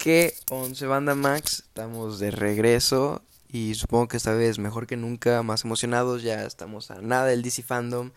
que 11 Banda Max, estamos de regreso y supongo que esta vez mejor que nunca, más emocionados, ya estamos a nada del DC Fandom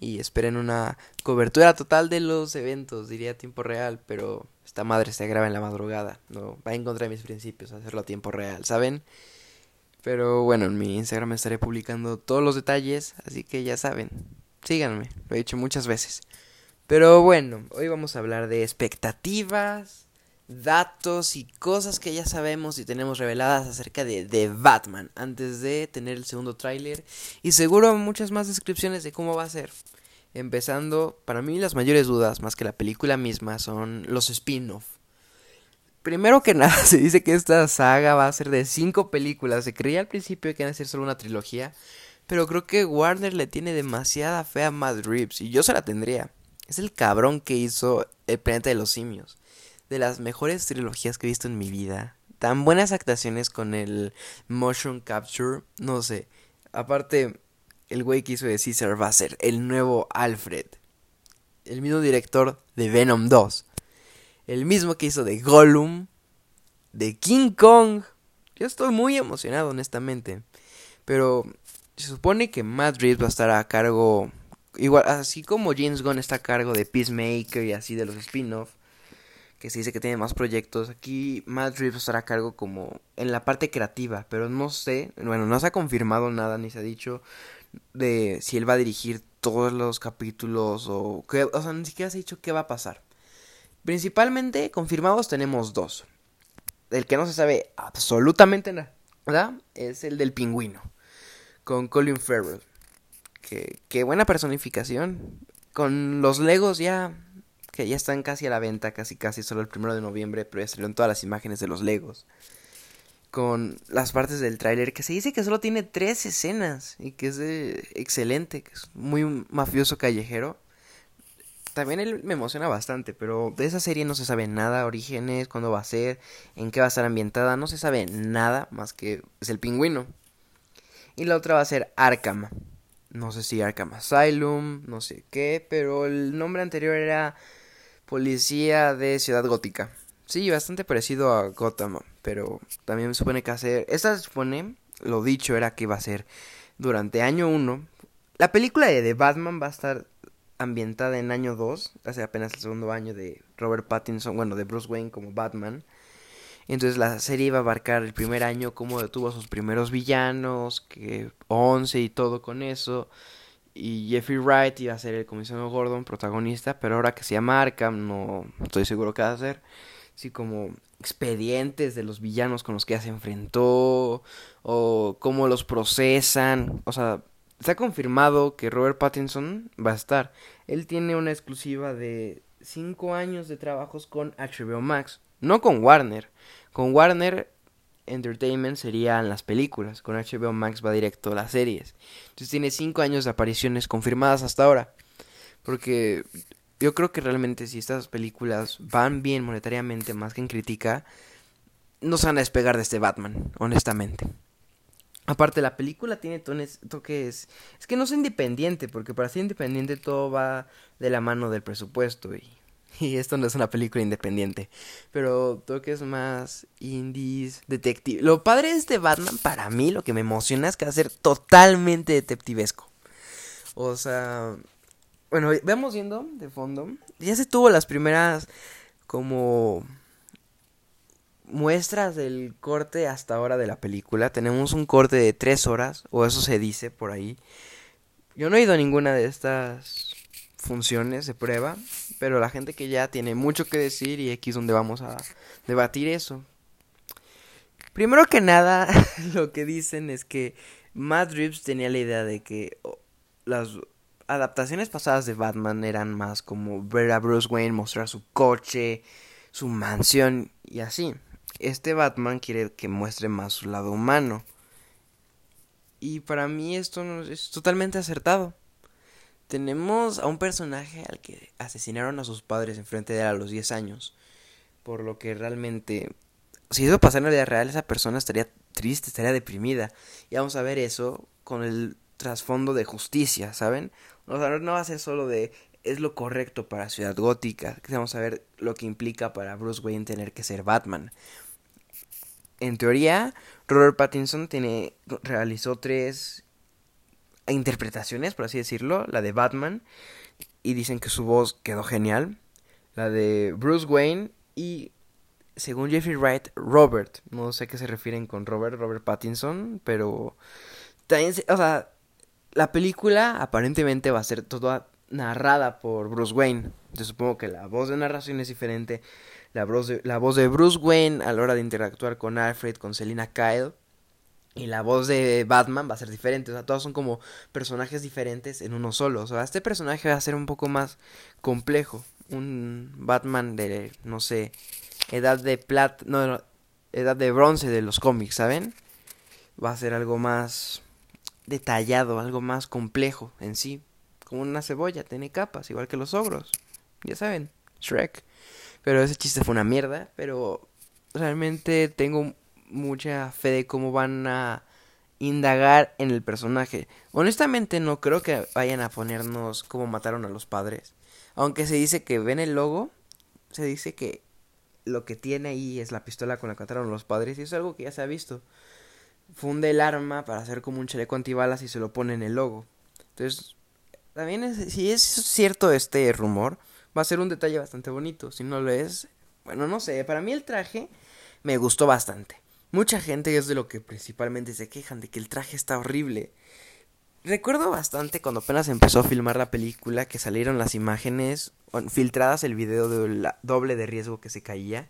y esperen una cobertura total de los eventos, diría a tiempo real, pero esta madre se graba en la madrugada, no va en contra de mis principios hacerlo a tiempo real, ¿saben? Pero bueno, en mi Instagram estaré publicando todos los detalles, así que ya saben, síganme, lo he dicho muchas veces. Pero bueno, hoy vamos a hablar de expectativas, datos y cosas que ya sabemos y tenemos reveladas acerca de, de Batman antes de tener el segundo tráiler y seguro muchas más descripciones de cómo va a ser. Empezando, para mí las mayores dudas, más que la película misma, son los spin-off. Primero que nada, se dice que esta saga va a ser de cinco películas. Se creía al principio que iba a ser solo una trilogía, pero creo que Warner le tiene demasiada fe a Matt Reeves y yo se la tendría. Es el cabrón que hizo El planeta de los simios de las mejores trilogías que he visto en mi vida. Tan buenas actuaciones con el motion capture, no sé. Aparte, el güey que hizo de Caesar va a ser el nuevo Alfred. El mismo director de Venom 2. El mismo que hizo de Gollum. De King Kong. Yo estoy muy emocionado, honestamente. Pero se supone que Matt Reeves va a estar a cargo. Igual, así como James Gunn está a cargo de Peacemaker y así de los spin-off que se dice que tiene más proyectos. Aquí Matt Reeves estará a cargo como en la parte creativa, pero no sé, bueno, no se ha confirmado nada ni se ha dicho de si él va a dirigir todos los capítulos o que, o sea, ni siquiera se ha dicho qué va a pasar. Principalmente confirmados tenemos dos. El que no se sabe absolutamente nada es el del pingüino con Colin Farrell. Que, qué buena personificación. Con los Legos ya que ya están casi a la venta, casi casi solo el primero de noviembre, pero ya salieron todas las imágenes de los Legos. Con las partes del tráiler que se dice que solo tiene tres escenas y que es excelente, que es muy mafioso callejero. También él me emociona bastante, pero de esa serie no se sabe nada, orígenes, cuándo va a ser, en qué va a estar ambientada, no se sabe nada más que es el pingüino. Y la otra va a ser Arkham. No sé si Arkham Asylum, no sé qué, pero el nombre anterior era Policía de Ciudad Gótica. Sí, bastante parecido a Gotham, pero también supone que hacer... Esta supone, lo dicho era que iba a ser durante año 1. La película de The Batman va a estar ambientada en año 2, hace apenas el segundo año de Robert Pattinson, bueno, de Bruce Wayne como Batman. Entonces la serie iba a abarcar el primer año, cómo tuvo sus primeros villanos, que 11 y todo con eso y Jeffrey Wright iba a ser el comisionado Gordon protagonista, pero ahora que se llama Arkham no estoy seguro qué va a hacer. Así como expedientes de los villanos con los que ya se enfrentó o cómo los procesan, o sea, está confirmado que Robert Pattinson va a estar. Él tiene una exclusiva de 5 años de trabajos con HBO Max, no con Warner. Con Warner Entertainment serían las películas, con HBO Max va directo a las series. Entonces tiene 5 años de apariciones confirmadas hasta ahora. Porque yo creo que realmente si estas películas van bien monetariamente más que en crítica, no se van a despegar de este Batman, honestamente. Aparte, la película tiene toques... Es que no es independiente, porque para ser independiente todo va de la mano del presupuesto y Y esto no es una película independiente. Pero toques más indies, detective. Lo padre de este Batman, para mí, lo que me emociona es que va a ser totalmente detectivesco. O sea. Bueno, vemos viendo de fondo. Ya se tuvo las primeras. Como. Muestras del corte hasta ahora de la película. Tenemos un corte de tres horas. O eso se dice por ahí. Yo no he ido a ninguna de estas funciones de prueba, pero la gente que ya tiene mucho que decir y aquí es donde vamos a debatir eso. Primero que nada, lo que dicen es que Matt Reeves tenía la idea de que las adaptaciones pasadas de Batman eran más como ver a Bruce Wayne mostrar su coche, su mansión y así. Este Batman quiere que muestre más su lado humano. Y para mí esto es totalmente acertado. Tenemos a un personaje al que asesinaron a sus padres enfrente de él a los 10 años. Por lo que realmente, si eso pasara en la vida real, esa persona estaría triste, estaría deprimida. Y vamos a ver eso con el trasfondo de justicia, ¿saben? O sea, no va a ser solo de es lo correcto para Ciudad Gótica. Vamos a ver lo que implica para Bruce Wayne tener que ser Batman. En teoría, Robert Pattinson tiene, realizó tres interpretaciones, por así decirlo. La de Batman, y dicen que su voz quedó genial. La de Bruce Wayne y, según Jeffrey Wright, Robert. No sé a qué se refieren con Robert, Robert Pattinson, pero... También, o sea, la película aparentemente va a ser toda narrada por Bruce Wayne. Yo supongo que la voz de narración es diferente. La voz de, la voz de Bruce Wayne a la hora de interactuar con Alfred, con Selina Kyle. Y la voz de Batman va a ser diferente. O sea, todos son como personajes diferentes en uno solo. O sea, este personaje va a ser un poco más complejo. Un Batman de, no sé, edad de plata. No, edad de bronce de los cómics, ¿saben? Va a ser algo más detallado, algo más complejo en sí como una cebolla, tiene capas, igual que los ogros. Ya saben, Shrek. Pero ese chiste fue una mierda, pero realmente tengo mucha fe de cómo van a indagar en el personaje. Honestamente no creo que vayan a ponernos cómo mataron a los padres. Aunque se dice que ven el logo, se dice que lo que tiene ahí es la pistola con la que mataron a los padres y es algo que ya se ha visto. Funde el arma para hacer como un chaleco antibalas y se lo pone en el logo. Entonces también si es cierto este rumor, va a ser un detalle bastante bonito. Si no lo es, bueno, no sé, para mí el traje me gustó bastante. Mucha gente es de lo que principalmente se quejan, de que el traje está horrible. Recuerdo bastante cuando apenas empezó a filmar la película que salieron las imágenes filtradas el video de doble de riesgo que se caía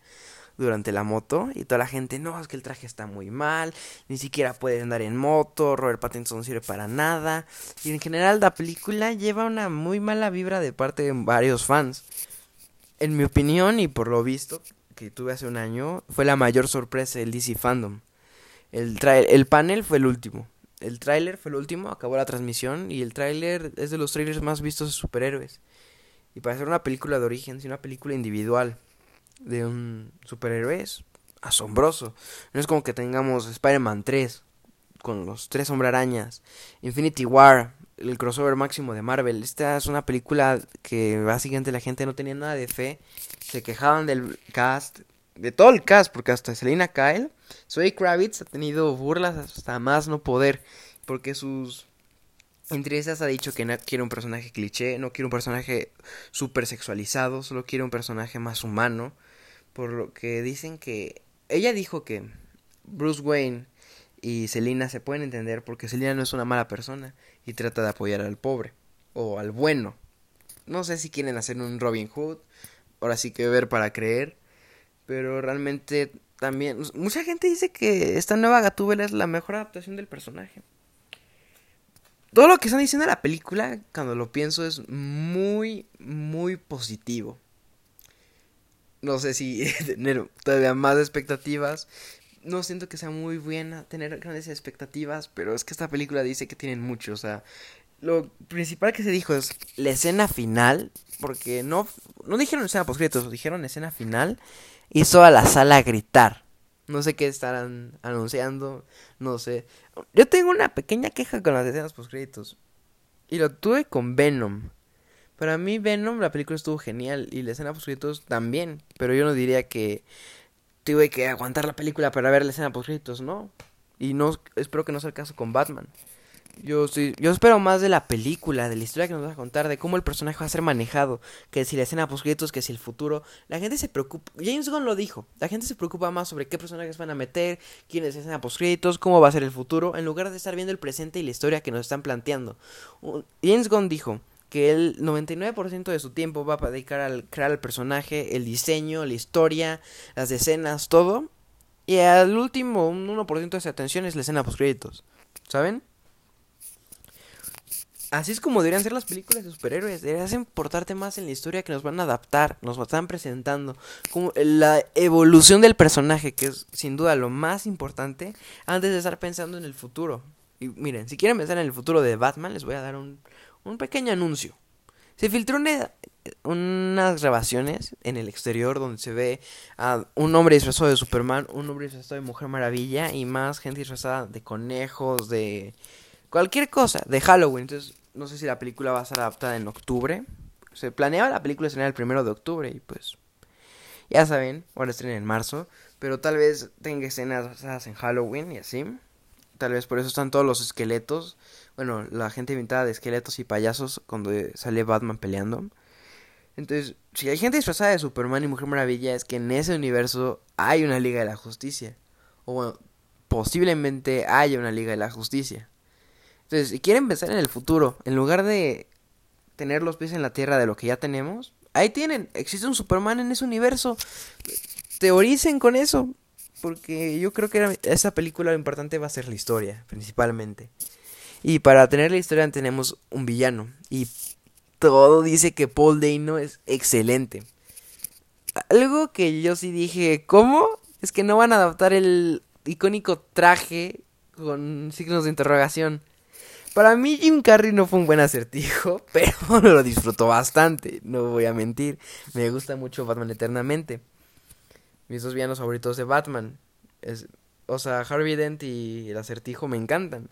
durante la moto y toda la gente, no, es que el traje está muy mal, ni siquiera puede andar en moto, Robert Pattinson no sirve para nada y en general la película lleva una muy mala vibra de parte de varios fans. En mi opinión y por lo visto que tuve hace un año, fue la mayor sorpresa del DC Fandom. El, el panel fue el último. El tráiler fue el último, acabó la transmisión y el tráiler es de los trailers más vistos de superhéroes. Y para ser una película de origen, si una película individual de un superhéroe es asombroso. No es como que tengamos Spider-Man 3 con los tres hombre arañas, Infinity War, el crossover máximo de Marvel. Esta es una película que básicamente la gente no tenía nada de fe. Se quejaban del cast, de todo el cast, porque hasta Selina Kyle, Zoe Kravitz ha tenido burlas hasta más no poder, porque sus entre esas ha dicho que no quiere un personaje cliché, no quiere un personaje super sexualizado, solo quiere un personaje más humano. Por lo que dicen que. Ella dijo que Bruce Wayne y Selina se pueden entender porque Selina no es una mala persona y trata de apoyar al pobre o al bueno. No sé si quieren hacer un Robin Hood, ahora sí que ver para creer, pero realmente también mucha gente dice que esta nueva Gatúbela es la mejor adaptación del personaje. Todo lo que están diciendo en la película, cuando lo pienso, es muy, muy positivo no sé si tener todavía más expectativas. No siento que sea muy buena tener grandes expectativas, pero es que esta película dice que tienen mucho, o sea, lo principal que se dijo es la escena final, porque no, no dijeron escena post dijeron escena final, hizo a la sala gritar. No sé qué estarán anunciando, no sé. Yo tengo una pequeña queja con las escenas post Y lo tuve con Venom. Para mí Venom, la película estuvo genial y la escena post créditos también, pero yo no diría que tuve que aguantar la película para ver la escena post créditos, no. Y no espero que no sea el caso con Batman. Yo sí, yo espero más de la película, de la historia que nos va a contar, de cómo el personaje va a ser manejado, que si la escena post créditos, que si el futuro. La gente se preocupa, James Gunn lo dijo, la gente se preocupa más sobre qué personajes van a meter, quién es la escena post cómo va a ser el futuro, en lugar de estar viendo el presente y la historia que nos están planteando. James Gunn dijo, que el 99% de su tiempo va a dedicar al crear el personaje, el diseño, la historia, las escenas, todo. Y al último, un 1% de su atención es la escena post créditos. ¿Saben? Así es como deberían ser las películas de superhéroes. Deberías importarte más en la historia que nos van a adaptar, nos están presentando. Como la evolución del personaje, que es sin duda lo más importante, antes de estar pensando en el futuro. Y miren, si quieren pensar en el futuro de Batman, les voy a dar un, un pequeño anuncio. Se filtró unas grabaciones en el exterior donde se ve a un hombre disfrazado de Superman, un hombre disfrazado de Mujer Maravilla y más gente disfrazada de conejos, de cualquier cosa, de Halloween. Entonces, no sé si la película va a ser adaptada en octubre. se planeaba la película estrenar el primero de octubre y pues ya saben, bueno, estrena en marzo, pero tal vez tenga escenas en Halloween y así. Tal vez por eso están todos los esqueletos. Bueno, la gente inventada de esqueletos y payasos cuando sale Batman peleando. Entonces, si hay gente disfrazada de Superman y Mujer Maravilla, es que en ese universo hay una Liga de la Justicia. O bueno, posiblemente haya una Liga de la Justicia. Entonces, si quieren pensar en el futuro, en lugar de tener los pies en la tierra de lo que ya tenemos, ahí tienen, existe un Superman en ese universo. Teoricen con eso, porque yo creo que esa película lo importante va a ser la historia, principalmente. Y para tener la historia tenemos un villano. Y todo dice que Paul Dano es excelente. Algo que yo sí dije, ¿cómo? Es que no van a adaptar el icónico traje con signos de interrogación. Para mí Jim Carrey no fue un buen acertijo, pero lo disfrutó bastante, no voy a mentir. Me gusta mucho Batman Eternamente. Mis dos villanos favoritos de Batman. Es, o sea, Harvey Dent y el acertijo me encantan.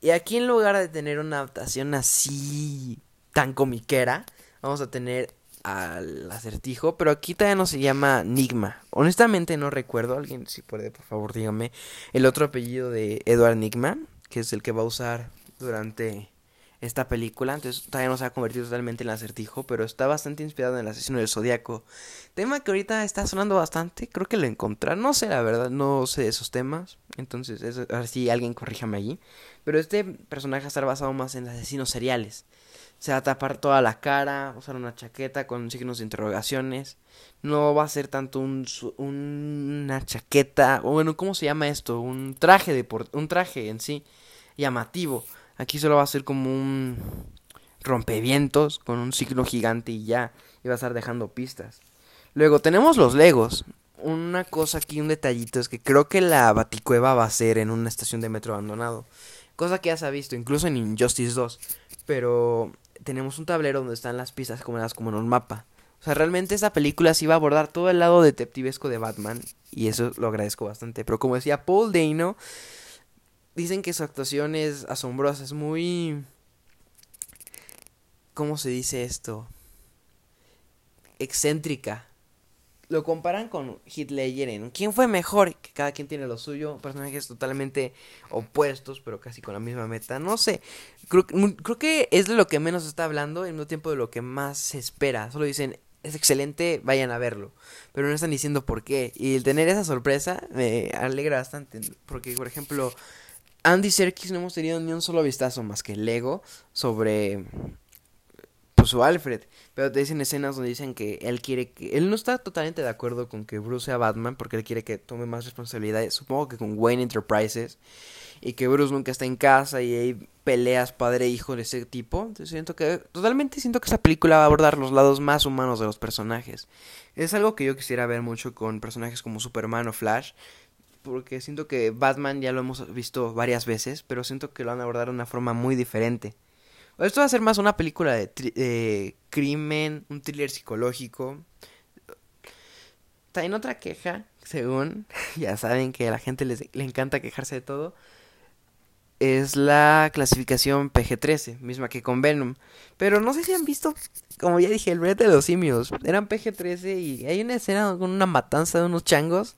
Y aquí en lugar de tener una adaptación así tan comiquera, vamos a tener al acertijo, pero aquí todavía no se llama Nigma. Honestamente no recuerdo, alguien si puede por favor dígame el otro apellido de Edward Nigma, que es el que va a usar durante esta película, entonces todavía no se ha convertido totalmente en el acertijo, pero está bastante inspirado en el asesino del zodiaco. Tema que ahorita está sonando bastante, creo que lo encontré, no sé la verdad, no sé esos temas, entonces a ver si alguien corríjame allí. Pero este personaje está basado más en asesinos seriales. Se va a tapar toda la cara, usar una chaqueta con signos de interrogaciones. No va a ser tanto un, una chaqueta, o bueno, ¿cómo se llama esto? Un traje de un traje en sí llamativo Aquí solo va a ser como un rompevientos con un signo gigante y ya. Y va a estar dejando pistas. Luego tenemos los Legos. Una cosa aquí, un detallito, es que creo que la baticueva va a ser en una estación de metro abandonado. Cosa que ya se ha visto, incluso en Injustice 2. Pero tenemos un tablero donde están las pistas como como en un mapa. O sea, realmente esta película sí va a abordar todo el lado detectivesco de Batman. Y eso lo agradezco bastante. Pero como decía Paul Dano, dicen que su actuación es asombrosa, es muy... ¿Cómo se dice esto? Excéntrica. Lo comparan con Hitler en ¿Quién fue mejor? Que cada quien tiene lo suyo. Personajes totalmente opuestos, pero casi con la misma meta. No sé. Creo, creo que es de lo que menos está hablando, en un tiempo de lo que más se espera. Solo dicen, es excelente, vayan a verlo. Pero no están diciendo por qué. Y el tener esa sorpresa me alegra bastante. Porque, por ejemplo, Andy Serkis no hemos tenido ni un solo vistazo más que Lego sobre pues, su Alfred. Pero te dicen escenas donde dicen que él quiere que. Él no está totalmente de acuerdo con que Bruce sea Batman porque él quiere que tome más responsabilidades. Supongo que con Wayne Enterprises. Y que Bruce nunca está en casa y hay peleas padre-hijo de ese tipo. Entonces siento que. Totalmente siento que esa película va a abordar los lados más humanos de los personajes. Es algo que yo quisiera ver mucho con personajes como Superman o Flash porque siento que Batman ya lo hemos visto varias veces, pero siento que lo van a abordar de una forma muy diferente. Esto va a ser más una película de, crimen, un thriller psicológico. También otra queja, según, ya saben que a la gente les, le encanta quejarse de todo, es la clasificación PG-13, misma que con Venom. Pero no sé si han visto, como ya dije, el brete de los simios. Eran PG-13 y hay una escena con una matanza de unos changos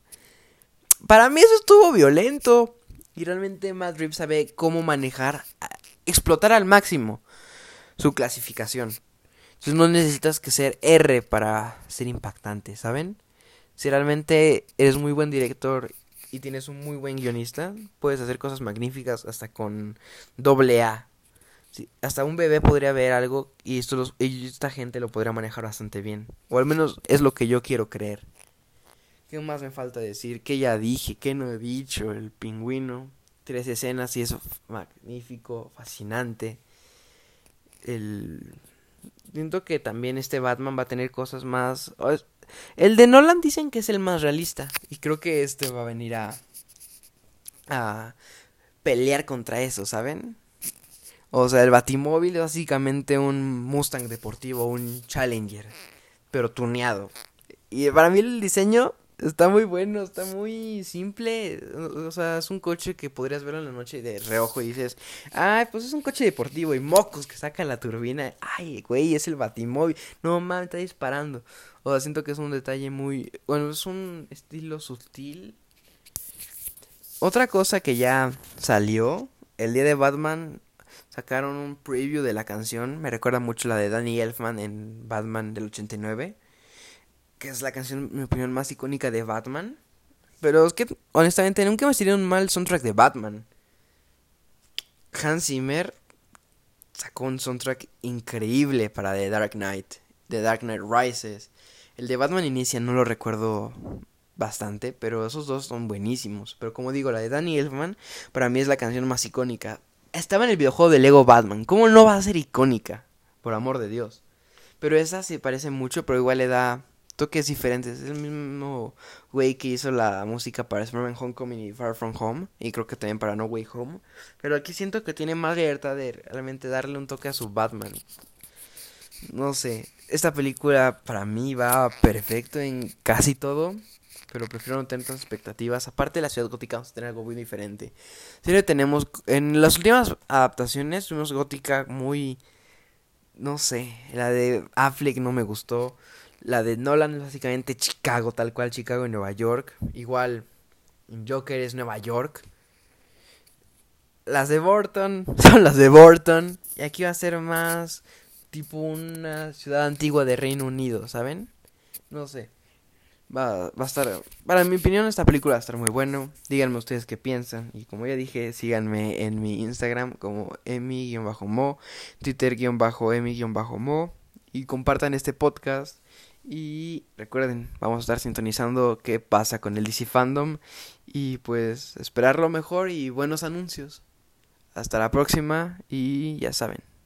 para mí eso estuvo violento. Y realmente Matt sabe cómo manejar, explotar al máximo su clasificación. Entonces no necesitas que ser R para ser impactante, ¿saben? Si realmente eres muy buen director y tienes un muy buen guionista, puedes hacer cosas magníficas hasta con doble A. hasta un bebé podría ver algo y, y esta gente lo podría manejar bastante bien. O al menos es lo que yo quiero creer. ¿Qué más me falta decir? ¿Qué ya dije? ¿Qué no he dicho? El pingüino. Tres escenas y eso magnífico, fascinante. El... Siento que también este Batman va a tener cosas más... El de Nolan dicen que es el más realista. Y creo que este va a venir a... A pelear contra eso, ¿saben? O sea, el Batimóvil es básicamente un Mustang deportivo, un Challenger, pero tuneado. Y para mí el diseño Está muy bueno, está muy simple. O sea, es un coche que podrías verlo en la noche de reojo y dices, ay, pues es un coche deportivo y mocos que sacan la turbina. Ay, güey, es el batimóvil. No mames, está disparando. O sea, siento que es un detalle muy. Bueno, es un estilo sutil. Otra cosa que ya salió, el día de Batman sacaron un preview de la canción. Me recuerda mucho la de Danny Elfman en Batman del 89 que es la canción, en mi opinión, más icónica de Batman. Pero es que, honestamente, nunca me sería un mal soundtrack de Batman. Hans Zimmer sacó un soundtrack increíble para The Dark Knight, The Dark Knight Rises. El de Batman Inicia no lo recuerdo bastante, pero esos dos son buenísimos. Pero como digo, la de Danny Elfman para mí es la canción más icónica. Estaba en el videojuego de Lego Batman. ¿Cómo no va a ser icónica? Por amor de Dios. Pero esa se parece mucho, pero igual le da toques diferentes. Es el mismo güey que hizo la música para Spider-Man Homecoming y Far From Home. Y creo que también para No Way Home. Pero aquí siento que tiene más libertad de realmente darle un toque a su Batman. No sé. Esta película para mí va perfecto en casi todo. Pero prefiero no tener tantas expectativas. Aparte de la ciudad gótica, vamos a tener algo muy diferente. Si tenemos. En las últimas adaptaciones tuvimos gótica muy. No sé. La de Affleck no me gustó. La de Nolan es básicamente Chicago, tal cual Chicago y Nueva York. Igual Joker es Nueva York. Las de Burton son las de Burton. Y aquí va a ser más tipo una ciudad antigua de Reino Unido, ¿saben? No sé. Va, va a estar... Para mi opinión esta película va a estar muy bueno. Díganme ustedes qué piensan. Y como ya dije, síganme en mi Instagram como emi-mo, Twitter-emi-mo. Y compartan este podcast y recuerden, vamos a estar sintonizando qué pasa con el DC Fandom y pues esperar lo mejor y buenos anuncios. Hasta la próxima y ya saben.